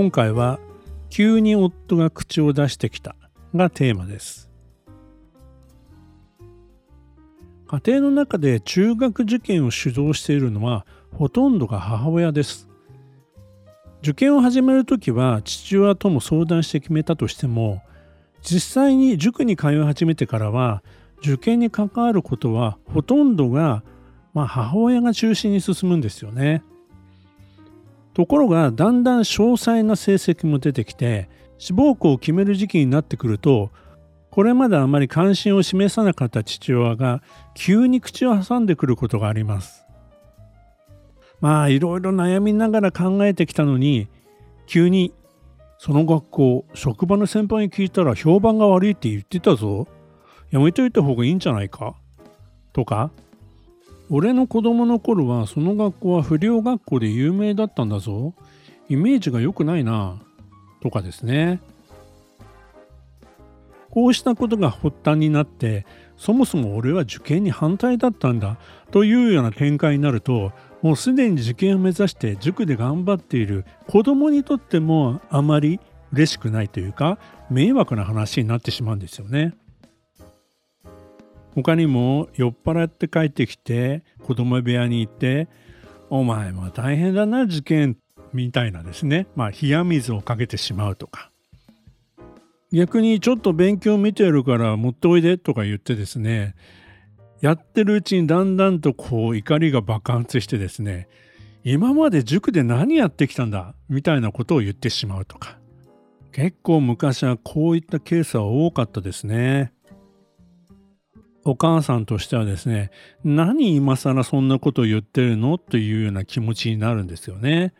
今回は急に夫が口を出してきたがテーマです家庭の中で中学受験を主導しているのはほとんどが母親です受験を始める時は父親とも相談して決めたとしても実際に塾に通い始めてからは受験に関わることはほとんどが、まあ、母親が中心に進むんですよね。ところがだんだん詳細な成績も出てきて志望校を決める時期になってくるとこれまであまり関心を示さなかった父親が急に口を挟んでくることがあります。まあいろいろ悩みながら考えてきたのに急にその学校職場の先輩に聞いたら評判が悪いって言ってたぞやめといた方がいいんじゃないか？とか俺の子供の頃はその学校は不良学校で有名だったんだぞ。イメージが良くないな。とかですね。こうしたことが発端になって、そもそも俺は受験に反対だったんだというような展開になると、もうすでに受験を目指して塾で頑張っている子供にとってもあまり嬉しくないというか迷惑な話になってしまうんですよね。他にも酔っ払って帰ってきて子供部屋に行って「お前も大変だな受験」みたいなですね。まあ冷や水をかけてしまうとか。逆にちょっと勉強見てるから持っておいでとか言ってですね。やってるうちにだんだんとこう怒りが爆発してですね。今まで塾で何やってきたんだみたいなことを言ってしまうとか。結構昔はこういったケースは多かったですね。お母さんとしてはですね何今更そんなこと言ってるの？というような気持ちになるんですよね。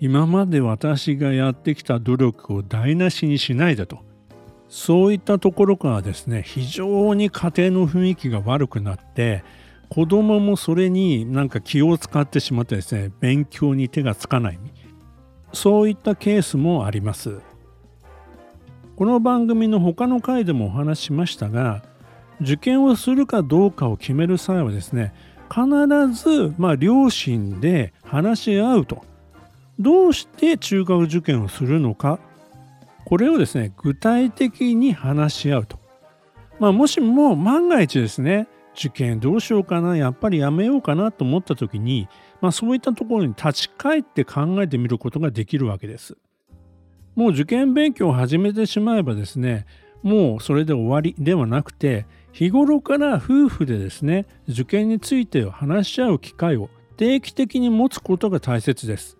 今まで私がやってきた努力を台無しにしないでと。そういったところからですね非常に家庭の雰囲気が悪くなって子供もそれになんか気を使ってしまってですね勉強に手がつかない。そういったケースもあります。この番組の他の回でもお話ししましたが受験をするかどうかを決める際はですね必ずま両親で話し合うと。どうして中学受験をするのか。これをですね具体的に話し合うと、まあ、もしも万が一ですね受験どうしようかなやっぱりやめようかなと思った時に、まあ、そういったところに立ち返って考えてみることができるわけです。もう受験勉強を始めてしまえばですねもうそれで終わりではなくて日頃から夫婦でですね受験について話し合う機会を定期的に持つことが大切です。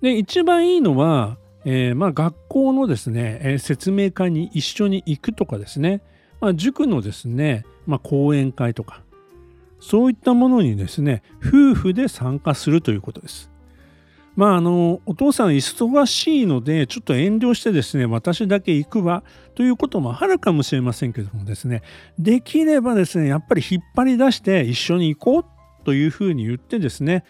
で一番いいのは、えー、まあ、学校のですね、えー、説明会に一緒に行くとかですね、まあ、塾のですね、まあ、講演会とかそういったものにですね夫婦で参加するということです。まああのお父さん忙しいのでちょっと遠慮してですね私だけ行くわということもあるかもしれませんけどもですねできればですねやっぱり引っ張り出して一緒に行こうというふうに言ってですね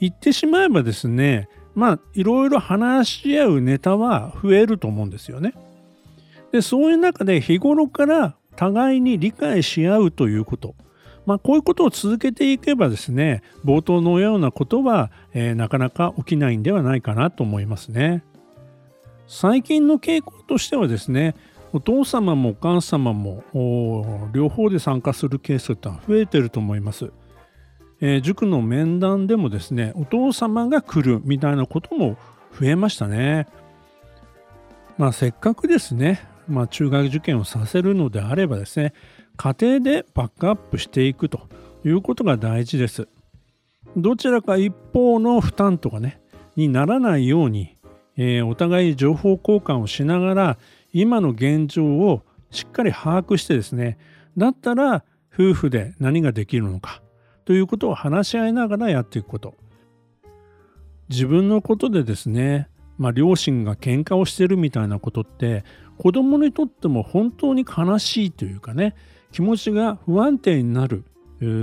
行ってしまえばですねまあいろいろ話し合うネタは増えると思うんですよね。でそういう中で日頃から互いに理解し合うということまあ、こういうことを続けていけばですね冒頭のようなことは、えー、なかなか起きないんではないかなと思いますね。最近の傾向としてはですねお父様もお母様も両方で参加するケースってのは増えてると思います。えー、塾の面談でもですねお父様が来るみたいなことも増えましたね。まあせっかくですね、まあ、中学受験をさせるのであればですね家庭でバックアップしていくということが大事です。どちらか一方の負担とかね、にならないように、えー、お互い情報交換をしながら、今の現状をしっかり把握してですね、だったら夫婦で何ができるのかということを話し合いながらやっていくこと。自分のことでですね、まあ、両親が喧嘩をしてるみたいなことって子供にとっても本当に悲しいというかね気持ちが不安定になる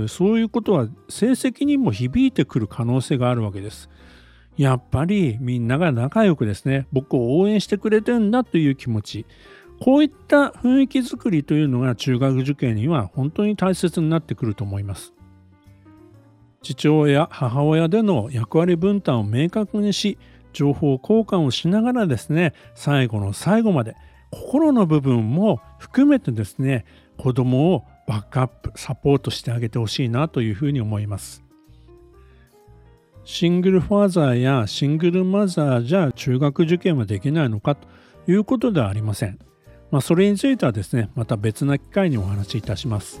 そういうことは成績にも響いてくる可能性があるわけです。やっぱりみんなが仲良くですね僕を応援してくれてんだという気持ちこういった雰囲気づくりというのが中学受験には本当に大切になってくると思います。父親母親での役割分担を明確にし情報交換をしながらですね最後の最後まで心の部分も含めてですね子供をバックアップサポートしてあげてほしいなというふうに思います。シングルファーザーやシングルマザーじゃ中学受験はできないのかということではありません、まあ、それについてはですねまた別な機会にお話しいたします。